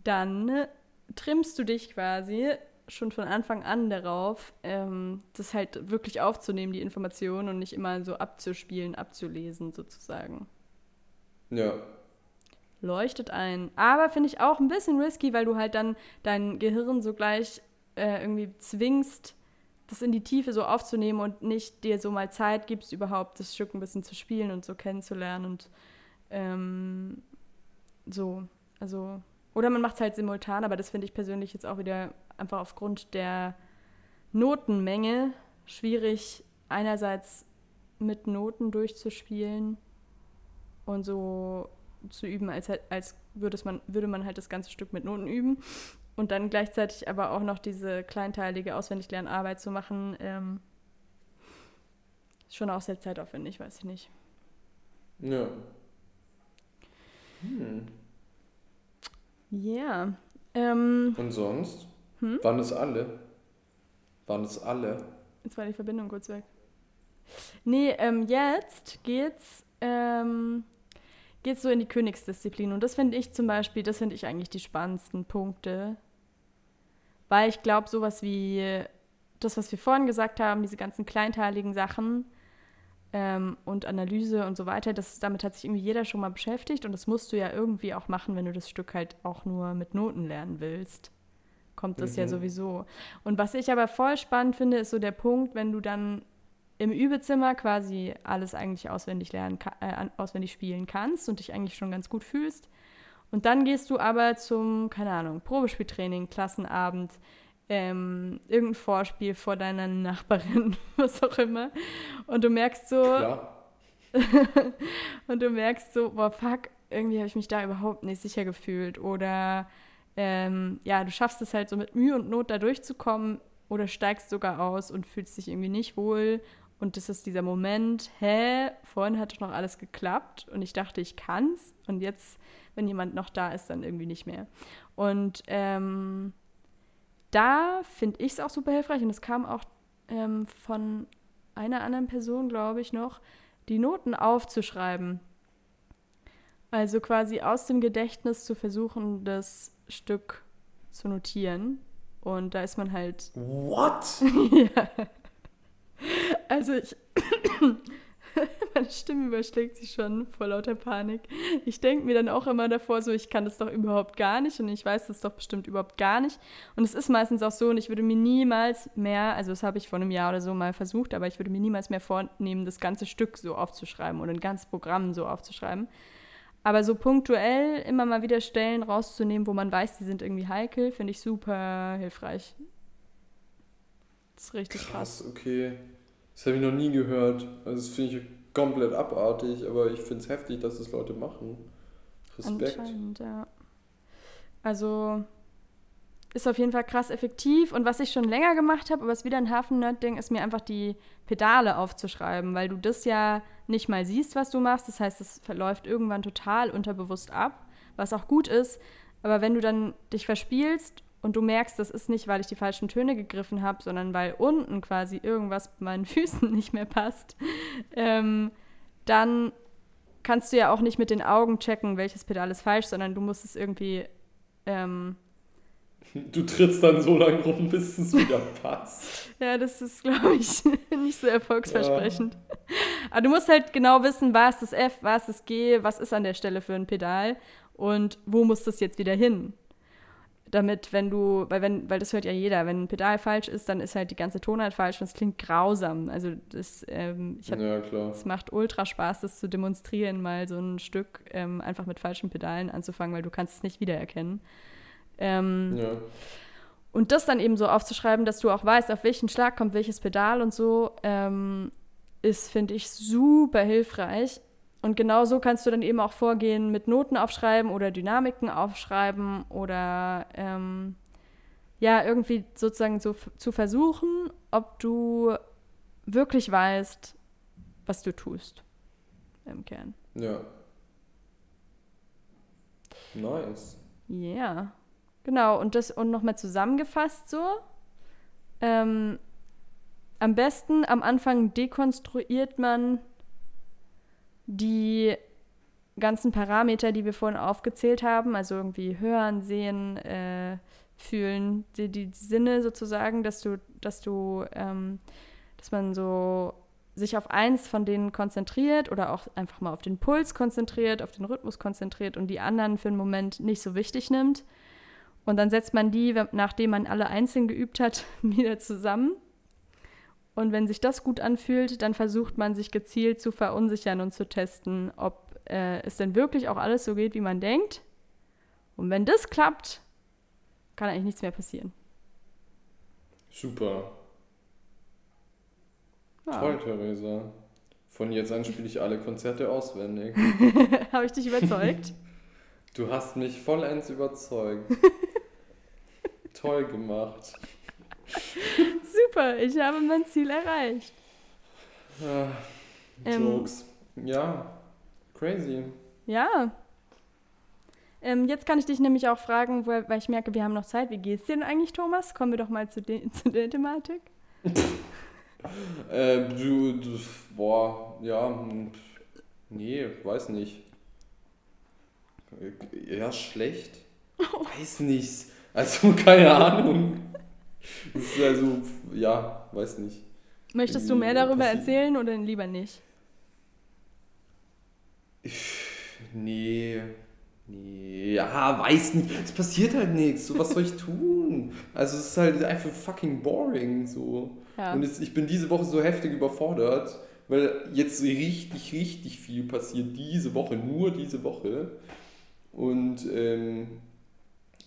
[SPEAKER 2] dann trimmst du dich quasi schon von Anfang an darauf, ähm, das halt wirklich aufzunehmen, die Informationen und nicht immer so abzuspielen, abzulesen sozusagen.
[SPEAKER 1] Ja.
[SPEAKER 2] Leuchtet ein. Aber finde ich auch ein bisschen risky, weil du halt dann dein Gehirn so gleich äh, irgendwie zwingst, das in die Tiefe so aufzunehmen und nicht dir so mal Zeit gibst, überhaupt das Stück ein bisschen zu spielen und so kennenzulernen und ähm, so. Also oder man macht es halt simultan, aber das finde ich persönlich jetzt auch wieder einfach aufgrund der Notenmenge schwierig, einerseits mit Noten durchzuspielen und so zu üben, als, als würde, man, würde man halt das ganze Stück mit Noten üben. Und dann gleichzeitig aber auch noch diese kleinteilige Auswendiglernarbeit zu machen, ähm, ist schon auch sehr zeitaufwendig, weiß ich nicht.
[SPEAKER 1] Ja. Hm.
[SPEAKER 2] Ja. Ähm,
[SPEAKER 1] Und sonst? Hm? Waren es alle? Waren es alle?
[SPEAKER 2] Jetzt war die Verbindung kurz weg. Nee, ähm, jetzt geht's, ähm, geht's so in die Königsdisziplin. Und das finde ich zum Beispiel, das finde ich eigentlich die spannendsten Punkte. Weil ich glaube, sowas wie das, was wir vorhin gesagt haben, diese ganzen kleinteiligen Sachen, ähm, und Analyse und so weiter, das, damit hat sich irgendwie jeder schon mal beschäftigt und das musst du ja irgendwie auch machen, wenn du das Stück halt auch nur mit Noten lernen willst. Kommt das mhm. ja sowieso. Und was ich aber voll spannend finde, ist so der Punkt, wenn du dann im Übezimmer quasi alles eigentlich auswendig lernen, äh, auswendig spielen kannst und dich eigentlich schon ganz gut fühlst. Und dann gehst du aber zum, keine Ahnung, Probespieltraining, Klassenabend, ähm, irgendein Vorspiel vor deiner Nachbarin, was auch immer. Und du merkst so. und du merkst so, boah, fuck, irgendwie habe ich mich da überhaupt nicht sicher gefühlt. Oder ähm, ja, du schaffst es halt so mit Mühe und Not da durchzukommen oder steigst sogar aus und fühlst dich irgendwie nicht wohl Und das ist dieser Moment, hä, vorhin hat noch alles geklappt und ich dachte, ich kann's. Und jetzt, wenn jemand noch da ist, dann irgendwie nicht mehr. Und ähm, da finde ich es auch super hilfreich und es kam auch ähm, von einer anderen Person, glaube ich, noch, die Noten aufzuschreiben. Also quasi aus dem Gedächtnis zu versuchen, das Stück zu notieren. Und da ist man halt.
[SPEAKER 1] What?
[SPEAKER 2] ja. Also ich. Meine Stimme überschlägt sich schon vor lauter Panik. Ich denke mir dann auch immer davor, so ich kann das doch überhaupt gar nicht und ich weiß das doch bestimmt überhaupt gar nicht. Und es ist meistens auch so und ich würde mir niemals mehr, also das habe ich vor einem Jahr oder so mal versucht, aber ich würde mir niemals mehr vornehmen, das ganze Stück so aufzuschreiben oder ein ganzes Programm so aufzuschreiben. Aber so punktuell immer mal wieder Stellen rauszunehmen, wo man weiß, die sind irgendwie heikel, finde ich super hilfreich.
[SPEAKER 1] Das ist richtig krass. krass. okay. Das habe ich noch nie gehört. Also das finde ich komplett abartig, aber ich finde es heftig, dass das Leute machen. Respekt.
[SPEAKER 2] ja. Also ist auf jeden Fall krass effektiv. Und was ich schon länger gemacht habe, aber es ist wieder ein Hafen-Nerd-Ding, ist mir einfach die Pedale aufzuschreiben, weil du das ja nicht mal siehst, was du machst. Das heißt, es verläuft irgendwann total unterbewusst ab, was auch gut ist. Aber wenn du dann dich verspielst und du merkst, das ist nicht, weil ich die falschen Töne gegriffen habe, sondern weil unten quasi irgendwas bei meinen Füßen nicht mehr passt, ähm, dann kannst du ja auch nicht mit den Augen checken, welches Pedal ist falsch, sondern du musst es irgendwie. Ähm,
[SPEAKER 1] du trittst dann so lange rum, bis es wieder passt.
[SPEAKER 2] ja, das ist, glaube ich, nicht so erfolgsversprechend. Ja. Aber du musst halt genau wissen, was ist das F, was ist das G, was ist an der Stelle für ein Pedal und wo muss das jetzt wieder hin damit, wenn du, weil wenn, weil das hört ja jeder, wenn ein Pedal falsch ist, dann ist halt die ganze Tonart falsch und es klingt grausam. Also das, ähm, ich hab, ja, es macht ultra Spaß, das zu demonstrieren, mal so ein Stück ähm, einfach mit falschen Pedalen anzufangen, weil du kannst es nicht wiedererkennen. Ähm, ja. Und das dann eben so aufzuschreiben, dass du auch weißt, auf welchen Schlag kommt welches Pedal und so, ähm, ist, finde ich, super hilfreich. Und genau so kannst du dann eben auch vorgehen mit Noten aufschreiben oder Dynamiken aufschreiben oder ähm, ja, irgendwie sozusagen so zu versuchen, ob du wirklich weißt, was du tust im Kern.
[SPEAKER 1] Ja. Nice.
[SPEAKER 2] Ja. Yeah. Genau, und das und nochmal zusammengefasst so. Ähm, am besten am Anfang dekonstruiert man die ganzen Parameter, die wir vorhin aufgezählt haben, also irgendwie hören, sehen, äh, fühlen, die, die, Sinne sozusagen, dass du, dass du, ähm, dass man so sich auf eins von denen konzentriert oder auch einfach mal auf den Puls konzentriert, auf den Rhythmus konzentriert und die anderen für einen Moment nicht so wichtig nimmt. Und dann setzt man die, nachdem man alle einzeln geübt hat, wieder zusammen und wenn sich das gut anfühlt, dann versucht man sich gezielt zu verunsichern und zu testen, ob äh, es denn wirklich auch alles so geht, wie man denkt. Und wenn das klappt, kann eigentlich nichts mehr passieren.
[SPEAKER 1] Super. Ja. Toll, Theresa. Von jetzt an spiele ich alle Konzerte auswendig.
[SPEAKER 2] Habe ich dich überzeugt?
[SPEAKER 1] Du hast mich vollends überzeugt. Toll gemacht.
[SPEAKER 2] Super, ich habe mein Ziel erreicht.
[SPEAKER 1] Ja, ähm, Jokes. Ähm, ja, crazy.
[SPEAKER 2] Ja. Ähm, jetzt kann ich dich nämlich auch fragen, weil, weil ich merke, wir haben noch Zeit. Wie geht's dir denn eigentlich, Thomas? Kommen wir doch mal zu, de zu der Thematik.
[SPEAKER 1] äh, du, du, boah, ja, hm, nee, weiß nicht. Ja, schlecht. Weiß nicht. Also, keine Ahnung. Das ist also, ja, weiß nicht.
[SPEAKER 2] Möchtest du mehr darüber erzählen oder lieber nicht?
[SPEAKER 1] Nee. Nee, ja, weiß nicht. Es passiert halt nichts. So, was soll ich tun? Also, es ist halt einfach fucking boring. So. Ja. Und es, ich bin diese Woche so heftig überfordert, weil jetzt richtig, richtig viel passiert diese Woche, nur diese Woche. Und ähm,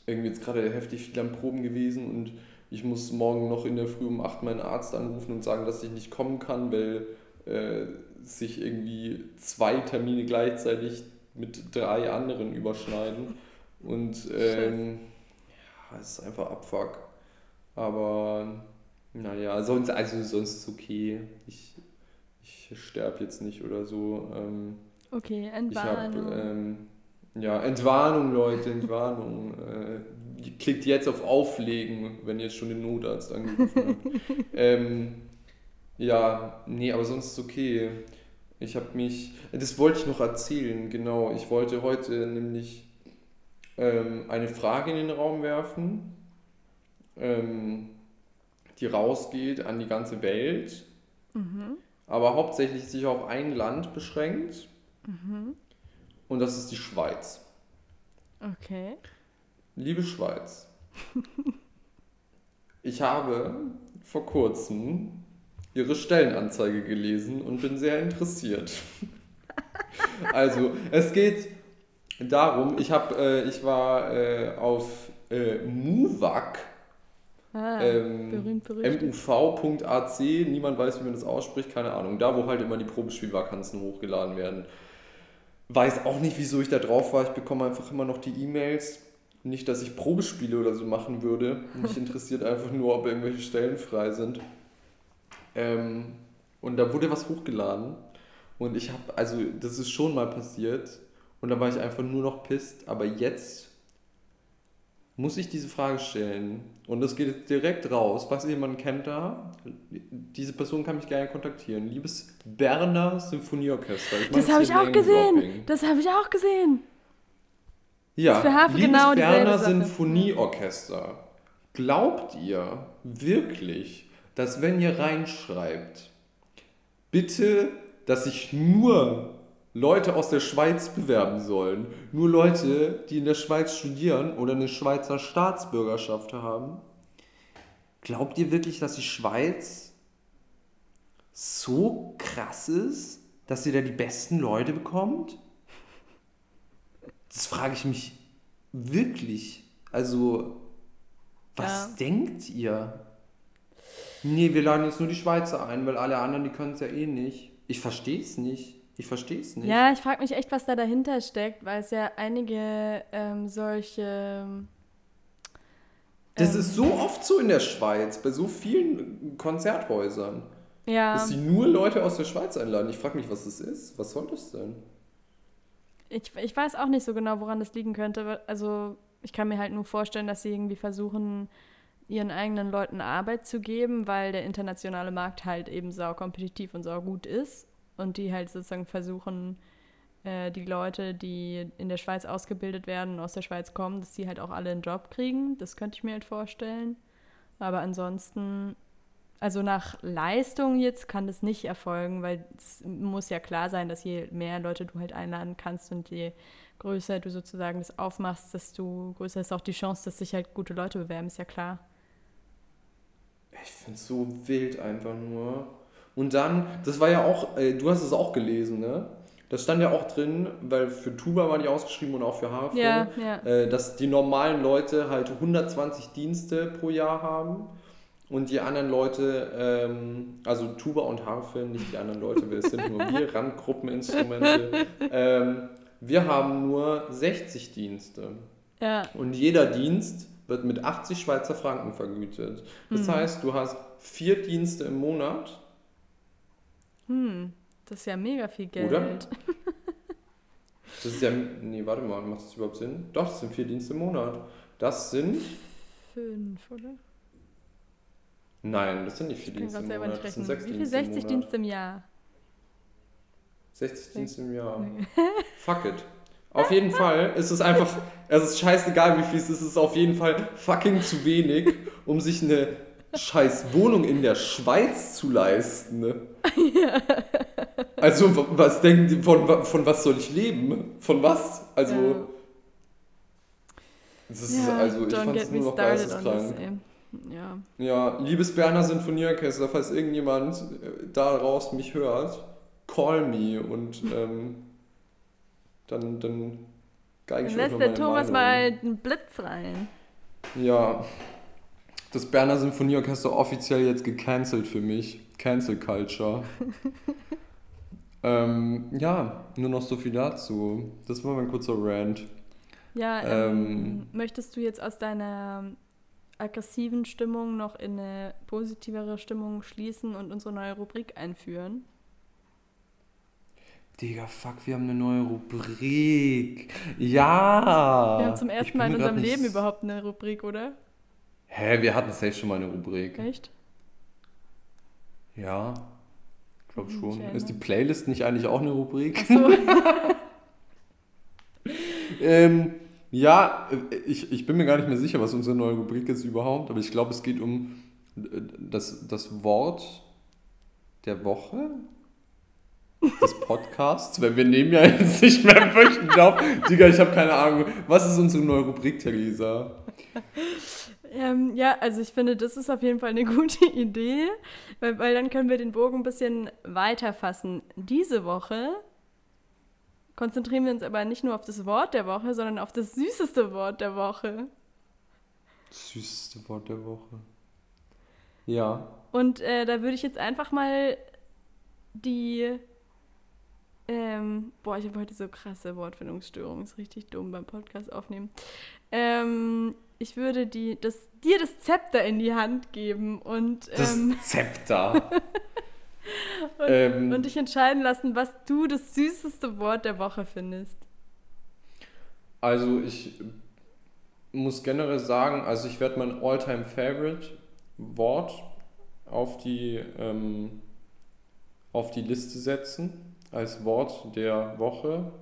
[SPEAKER 1] irgendwie jetzt gerade heftig viel am Proben gewesen und ich muss morgen noch in der Früh um 8 meinen Arzt anrufen und sagen, dass ich nicht kommen kann, weil äh, sich irgendwie zwei Termine gleichzeitig mit drei anderen überschneiden. Und ähm, ja, es ist einfach Abfuck. Aber naja, sonst, also sonst ist es okay. Ich ich sterbe jetzt nicht oder so. Ähm,
[SPEAKER 2] okay, Entwarnung.
[SPEAKER 1] Ich hab, ähm, ja, Entwarnung, Leute, Entwarnung. äh, klickt jetzt auf Auflegen, wenn ihr jetzt schon den Notarzt angerufen habt. ähm, ja, nee, aber sonst ist es okay. Ich habe mich, das wollte ich noch erzählen, genau. Ich wollte heute nämlich ähm, eine Frage in den Raum werfen, ähm, die rausgeht an die ganze Welt, mhm. aber hauptsächlich sich auf ein Land beschränkt. Mhm. Und das ist die Schweiz.
[SPEAKER 2] Okay.
[SPEAKER 1] Liebe Schweiz, ich habe vor kurzem Ihre Stellenanzeige gelesen und bin sehr interessiert. also, es geht darum, ich, hab, äh, ich war äh, auf äh, MUVAC. Ah, ähm, muv.ac, niemand weiß, wie man das ausspricht, keine Ahnung. Da, wo halt immer die Probespielvakanzen hochgeladen werden. Weiß auch nicht, wieso ich da drauf war. Ich bekomme einfach immer noch die E-Mails. Nicht, dass ich Probespiele oder so machen würde. Mich interessiert einfach nur, ob irgendwelche Stellen frei sind. Ähm, und da wurde was hochgeladen. Und ich habe, also das ist schon mal passiert. Und da war ich einfach nur noch pisst. Aber jetzt muss ich diese Frage stellen. Und das geht direkt raus. Was jemand kennt da, diese Person kann mich gerne kontaktieren. Liebes Berner Symphonieorchester.
[SPEAKER 2] Das habe ich auch gesehen. Das habe ich auch gesehen.
[SPEAKER 1] Ja, für liebes genau Berner Symphonieorchester. Glaubt ihr wirklich, dass wenn ihr reinschreibt, bitte, dass sich nur Leute aus der Schweiz bewerben sollen, nur Leute, die in der Schweiz studieren oder eine Schweizer Staatsbürgerschaft haben, glaubt ihr wirklich, dass die Schweiz so krass ist, dass ihr da die besten Leute bekommt? Das frage ich mich wirklich. Also, was ja. denkt ihr? Nee, wir laden jetzt nur die Schweizer ein, weil alle anderen, die können es ja eh nicht. Ich verstehe es nicht. Ich verstehe es nicht.
[SPEAKER 2] Ja, ich frage mich echt, was da dahinter steckt, weil es ja einige ähm, solche. Ähm,
[SPEAKER 1] das ist so oft so in der Schweiz, bei so vielen Konzerthäusern. Ja. Dass sie nur Leute aus der Schweiz einladen. Ich frage mich, was das ist. Was soll das denn?
[SPEAKER 2] Ich, ich weiß auch nicht so genau, woran das liegen könnte. Also, ich kann mir halt nur vorstellen, dass sie irgendwie versuchen, ihren eigenen Leuten Arbeit zu geben, weil der internationale Markt halt eben sau kompetitiv und sau gut ist und die halt sozusagen versuchen, äh, die Leute, die in der Schweiz ausgebildet werden und aus der Schweiz kommen, dass die halt auch alle einen Job kriegen. Das könnte ich mir halt vorstellen. Aber ansonsten, also nach Leistung jetzt kann das nicht erfolgen, weil es muss ja klar sein, dass je mehr Leute du halt einladen kannst und je größer du sozusagen das aufmachst, desto größer ist auch die Chance, dass sich halt gute Leute bewerben, ist ja klar.
[SPEAKER 1] Ich finde es so wild einfach nur. Und dann, das war ja auch, äh, du hast es auch gelesen, ne? Das stand ja auch drin, weil für Tuba war die ausgeschrieben und auch für Harfe, ja, ja. Äh, dass die normalen Leute halt 120 Dienste pro Jahr haben und die anderen Leute, ähm, also Tuba und Harfe, nicht die anderen Leute, wir sind nur wir, Randgruppeninstrumente, ähm, wir haben nur 60 Dienste. Ja. Und jeder Dienst wird mit 80 Schweizer Franken vergütet. Das mhm. heißt, du hast vier Dienste im Monat.
[SPEAKER 2] Hm, das ist ja mega viel Geld. Oder?
[SPEAKER 1] Das ist ja, nee, warte mal, macht das überhaupt Sinn? Doch, das sind vier Dienste im Monat. Das sind...
[SPEAKER 2] Fünf, oder?
[SPEAKER 1] Nein, das sind nicht vier Dienste im Monat. Das sind sechs
[SPEAKER 2] Wie viel 60 Dienste im Jahr?
[SPEAKER 1] 60 Dienste im Jahr. Nee. Fuck it. Auf jeden Fall ist es einfach, es ist scheißegal, wie viel es ist, es ist auf jeden Fall fucking zu wenig, um sich eine scheiß Wohnung in der Schweiz zu leisten. Ne? Ja. Also, was denken die, von, von was soll ich leben? Von was? Also, ja. das ist, also ich fand es nur noch geisteskrank. Ja. ja, liebes Berner Sinfonieorchester, falls irgendjemand äh, daraus mich hört, call me und ähm, dann, dann
[SPEAKER 2] geige ich Dann lässt der Thomas Meinung. mal einen Blitz rein.
[SPEAKER 1] Ja. Das Berner Symphonieorchester offiziell jetzt gecancelt für mich. Cancel Culture. ähm, ja, nur noch so viel dazu. Das war mein kurzer Rant.
[SPEAKER 2] Ja, ähm, ähm, möchtest du jetzt aus deiner aggressiven Stimmung noch in eine positivere Stimmung schließen und unsere neue Rubrik einführen?
[SPEAKER 1] Digga, fuck, wir haben eine neue Rubrik. Ja.
[SPEAKER 2] Wir haben zum ersten Mal in unserem Leben überhaupt eine Rubrik, oder?
[SPEAKER 1] Hä, wir hatten safe schon mal eine Rubrik.
[SPEAKER 2] Echt?
[SPEAKER 1] Ja. Ich glaube schon. Ist die Playlist nicht eigentlich auch eine Rubrik?
[SPEAKER 2] Ach so.
[SPEAKER 1] ähm, ja, ich, ich bin mir gar nicht mehr sicher, was unsere neue Rubrik ist überhaupt, aber ich glaube, es geht um das, das Wort der Woche des Podcasts, weil wir nehmen ja jetzt nicht mehr wöchentlich auf. Digga, ich habe keine Ahnung. Was ist unsere neue Rubrik, Theresa?
[SPEAKER 2] Ähm, ja, also ich finde, das ist auf jeden Fall eine gute Idee, weil, weil dann können wir den Bogen ein bisschen weiter fassen. Diese Woche konzentrieren wir uns aber nicht nur auf das Wort der Woche, sondern auf das süßeste Wort der Woche.
[SPEAKER 1] Süßeste Wort der Woche. Ja.
[SPEAKER 2] Und äh, da würde ich jetzt einfach mal die. Ähm, boah, ich habe heute so krasse Wortfindungsstörungen. Ist richtig dumm beim Podcast aufnehmen. Ähm, ich würde die, das, dir das Zepter in die Hand geben und.
[SPEAKER 1] Ähm, das Zepter.
[SPEAKER 2] und, ähm, und dich entscheiden lassen, was du das süßeste Wort der Woche findest.
[SPEAKER 1] Also ich muss generell sagen, also ich werde mein Alltime favorite Wort auf die, ähm, auf die Liste setzen als Wort der Woche.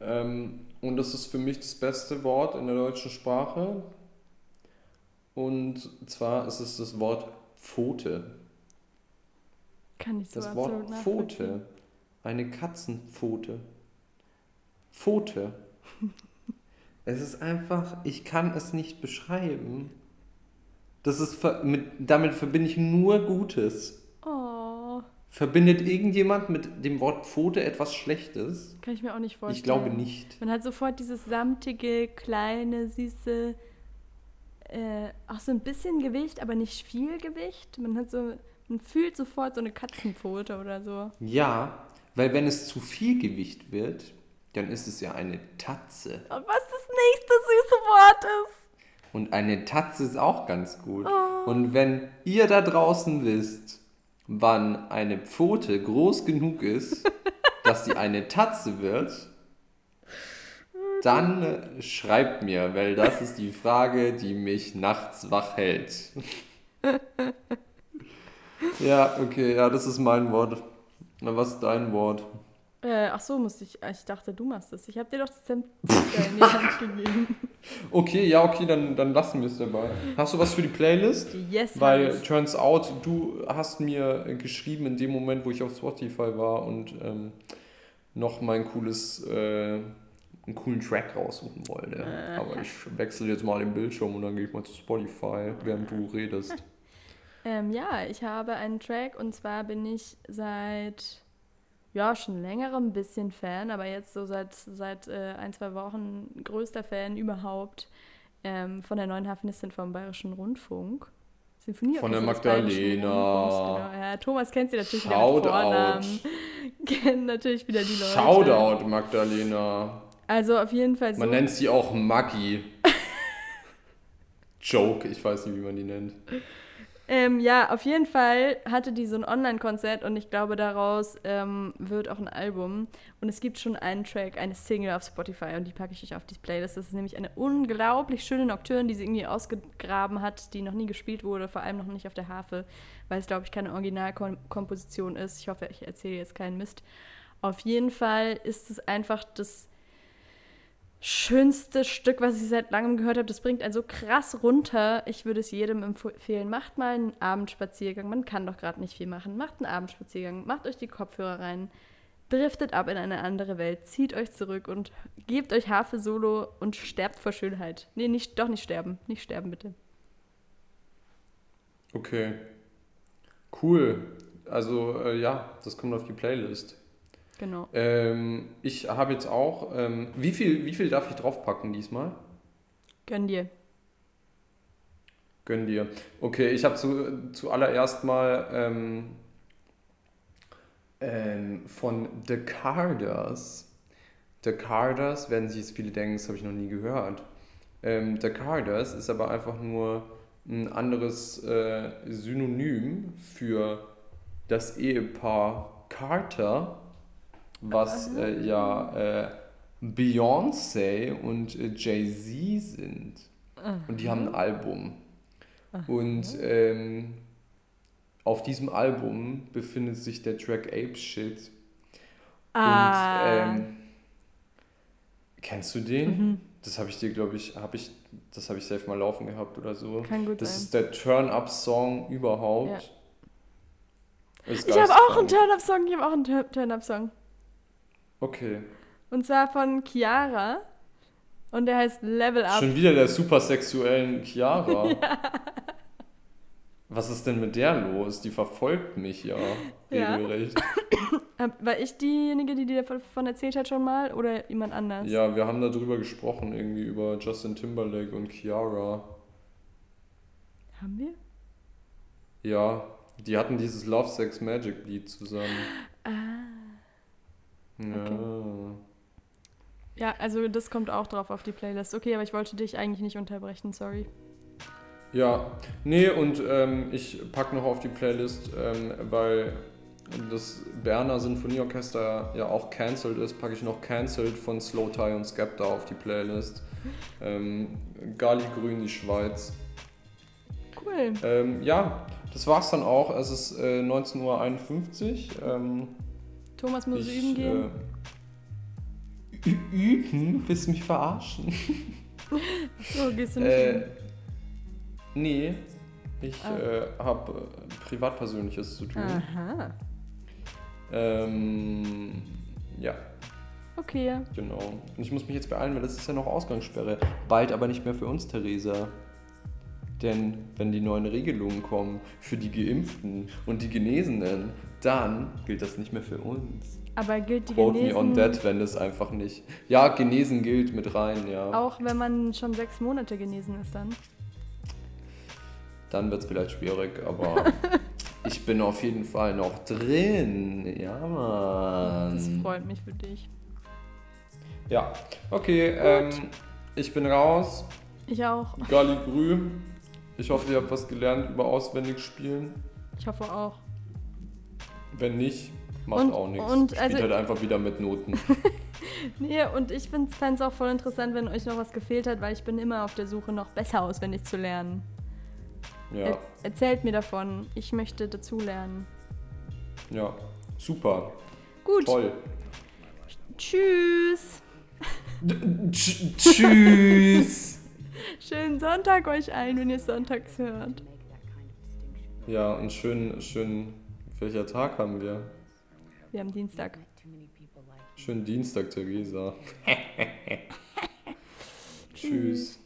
[SPEAKER 1] Ähm, und das ist für mich das beste Wort in der deutschen Sprache. Und zwar ist es das Wort Pfote.
[SPEAKER 2] Kann ich so
[SPEAKER 1] Das Wort Pfote. Eine Katzenpfote. Pfote. es ist einfach, ich kann es nicht beschreiben. Das ist, mit, damit verbinde ich nur Gutes.
[SPEAKER 2] Oh.
[SPEAKER 1] Verbindet irgendjemand mit dem Wort Pfote etwas Schlechtes?
[SPEAKER 2] Kann ich mir auch nicht vorstellen.
[SPEAKER 1] Ich glaube nicht.
[SPEAKER 2] Man hat sofort dieses samtige, kleine, süße, äh, auch so ein bisschen Gewicht, aber nicht viel Gewicht. Man hat so, man fühlt sofort so eine Katzenpfote oder so.
[SPEAKER 1] Ja, weil wenn es zu viel Gewicht wird, dann ist es ja eine Tatze.
[SPEAKER 2] Und was das nächste süße Wort ist.
[SPEAKER 1] Und eine Tatze ist auch ganz gut. Oh. Und wenn ihr da draußen wisst, wann eine Pfote groß genug ist, dass sie eine Tatze wird, dann schreibt mir, weil das ist die Frage, die mich nachts wach hält. ja, okay, ja, das ist mein Wort. Na, was ist dein Wort?
[SPEAKER 2] Äh, ach so, musste ich. Ich dachte, du machst das. Ich habe dir doch das Zepter in die Hand gegeben.
[SPEAKER 1] Okay, ja, okay, dann, dann lassen wir es dabei. Hast du was für die Playlist?
[SPEAKER 2] Yes.
[SPEAKER 1] Weil turns out, du hast mir geschrieben in dem Moment, wo ich auf Spotify war und ähm, noch mein cooles, äh, einen coolen Track raussuchen wollte. Äh. Aber ich wechsle jetzt mal den Bildschirm und dann gehe ich mal zu Spotify, während du redest.
[SPEAKER 2] Ähm, ja, ich habe einen Track und zwar bin ich seit ja, schon länger ein bisschen Fan, aber jetzt so seit, seit äh, ein, zwei Wochen größter Fan überhaupt ähm, von der neuen Harfenistin vom Bayerischen Rundfunk.
[SPEAKER 1] Sinfonie von der Magdalena. Genau.
[SPEAKER 2] Ja, Thomas kennt sie natürlich Shout wieder mit Vornamen. Kennt natürlich wieder die Leute.
[SPEAKER 1] Shoutout, Magdalena.
[SPEAKER 2] Also auf jeden Fall
[SPEAKER 1] so. Man nennt sie auch Maggi. Joke, ich weiß nicht, wie man die nennt.
[SPEAKER 2] Ähm, ja, auf jeden Fall hatte die so ein Online-Konzert und ich glaube, daraus ähm, wird auch ein Album. Und es gibt schon einen Track, eine Single auf Spotify und die packe ich euch auf die Playlist. Das ist nämlich eine unglaublich schöne Nocturne, die sie irgendwie ausgegraben hat, die noch nie gespielt wurde, vor allem noch nicht auf der Harfe, weil es, glaube ich, keine Originalkomposition ist. Ich hoffe, ich erzähle jetzt keinen Mist. Auf jeden Fall ist es einfach das schönste Stück, was ich seit langem gehört habe. Das bringt einen so krass runter. Ich würde es jedem empfehlen. Macht mal einen Abendspaziergang. Man kann doch gerade nicht viel machen. Macht einen Abendspaziergang. Macht euch die Kopfhörer rein. Driftet ab in eine andere Welt. Zieht euch zurück und gebt euch Harfe Solo und sterbt vor Schönheit. Nee, nicht, doch nicht sterben. Nicht sterben, bitte.
[SPEAKER 1] Okay. Cool. Also, äh, ja, das kommt auf die Playlist.
[SPEAKER 2] Genau.
[SPEAKER 1] Ähm, ich habe jetzt auch, ähm, wie, viel, wie viel darf ich draufpacken diesmal?
[SPEAKER 2] Gönn dir.
[SPEAKER 1] Gönn dir. Okay, ich habe zu, zuallererst mal ähm, ähm, von The Carders. The Carders, werden sich jetzt viele denken, das habe ich noch nie gehört. Ähm, The Carders ist aber einfach nur ein anderes äh, Synonym für das Ehepaar Carter was äh, ja äh, Beyoncé und äh, Jay-Z sind. Und die haben ein Album. Und ähm, auf diesem Album befindet sich der Track Ape Shit.
[SPEAKER 2] Ah.
[SPEAKER 1] Und ähm, kennst du den? Das habe ich dir, glaube ich, habe ich, das habe ich safe mal laufen gehabt oder so.
[SPEAKER 2] Kann gut
[SPEAKER 1] das
[SPEAKER 2] sein.
[SPEAKER 1] ist der Turn-Up-Song überhaupt. Ist
[SPEAKER 2] Ich habe auch einen. Turn-Up-Song, ich habe auch einen Tur- Turn-Up-Song.
[SPEAKER 1] Okay.
[SPEAKER 2] Und zwar von Chiara. Und der heißt Level Up.
[SPEAKER 1] Schon wieder der super sexuellen Chiara. Was ist denn mit der los? Die verfolgt mich ja
[SPEAKER 2] Ja.
[SPEAKER 1] regelrecht.
[SPEAKER 2] Hab- War ich diejenige, die dir davon erzählt hat schon mal? Oder jemand anders?
[SPEAKER 1] Ja, wir haben darüber gesprochen, irgendwie über Justin Timberlake und Chiara.
[SPEAKER 2] Haben wir?
[SPEAKER 1] Ja, die hatten dieses Love Sex Magic Lied zusammen. Ja.
[SPEAKER 2] Ja, also das kommt auch drauf auf die Playlist. Okay, aber ich wollte dich eigentlich nicht unterbrechen, sorry.
[SPEAKER 1] Ja, nee, und ähm, ich packe noch auf die Playlist, ähm, weil das Berner Sinfonieorchester ja auch cancelled ist, packe ich noch Cancelled von Slow Tie und Skepta auf die Playlist. Ähm, Gali Grün, die Schweiz.
[SPEAKER 2] Cool.
[SPEAKER 1] Ähm, ja, das war's dann auch. Es ist äh, 19.51 Uhr. Ähm,
[SPEAKER 2] Thomas muss
[SPEAKER 1] ich,
[SPEAKER 2] üben gehen.
[SPEAKER 1] Äh, üben? Willst du mich verarschen?
[SPEAKER 2] so, gehst du nicht
[SPEAKER 1] Äh,
[SPEAKER 2] hin?
[SPEAKER 1] nee, ich
[SPEAKER 2] Ah.
[SPEAKER 1] äh, habe äh, Privatpersönliches zu tun.
[SPEAKER 2] Aha.
[SPEAKER 1] Ähm, ja,
[SPEAKER 2] Okay.
[SPEAKER 1] genau. Und ich muss mich jetzt beeilen, weil es ist ja noch Ausgangssperre. Bald aber nicht mehr für uns, Theresa. Denn wenn die neuen Regelungen kommen für die Geimpften und die Genesenen, dann gilt das nicht mehr für uns.
[SPEAKER 2] Aber gilt die
[SPEAKER 1] Quote me on
[SPEAKER 2] Genesen
[SPEAKER 1] that, wenn es einfach nicht. Ja, genesen gilt mit rein, ja.
[SPEAKER 2] auch wenn man schon sechs Monate genesen ist dann?
[SPEAKER 1] Dann wird es vielleicht schwierig, aber ich bin auf jeden Fall noch drin. Ja,
[SPEAKER 2] Das
[SPEAKER 1] Mann.
[SPEAKER 2] freut mich für dich.
[SPEAKER 1] Ja, okay, ähm, ich bin raus.
[SPEAKER 2] Ich auch.
[SPEAKER 1] Gali Grü. Ich hoffe, ihr habt was gelernt über auswendig spielen.
[SPEAKER 2] Ich hoffe auch.
[SPEAKER 1] Wenn nicht, macht
[SPEAKER 2] Und-
[SPEAKER 1] auch nichts.
[SPEAKER 2] und
[SPEAKER 1] Spielt
[SPEAKER 2] also-
[SPEAKER 1] halt einfach wieder mit Noten.
[SPEAKER 2] Nee, und ich fände es auch voll interessant, wenn euch noch was gefehlt hat, weil ich bin immer auf der Suche, noch besser auswendig zu lernen.
[SPEAKER 1] Ja,
[SPEAKER 2] Er erzählt mir davon. Ich möchte dazulernen.
[SPEAKER 1] ja. Super.
[SPEAKER 2] Gut.
[SPEAKER 1] Toll.
[SPEAKER 2] Tschüss.
[SPEAKER 1] Tsch- Tschüss.
[SPEAKER 2] Schönen Sonntag euch allen, wenn ihr es sonntags hört.
[SPEAKER 1] Ja, und schön, schön, welcher Tag haben wir?
[SPEAKER 2] Wir haben Dienstag.
[SPEAKER 1] Schönen Dienstag, Theresa. Tschüss.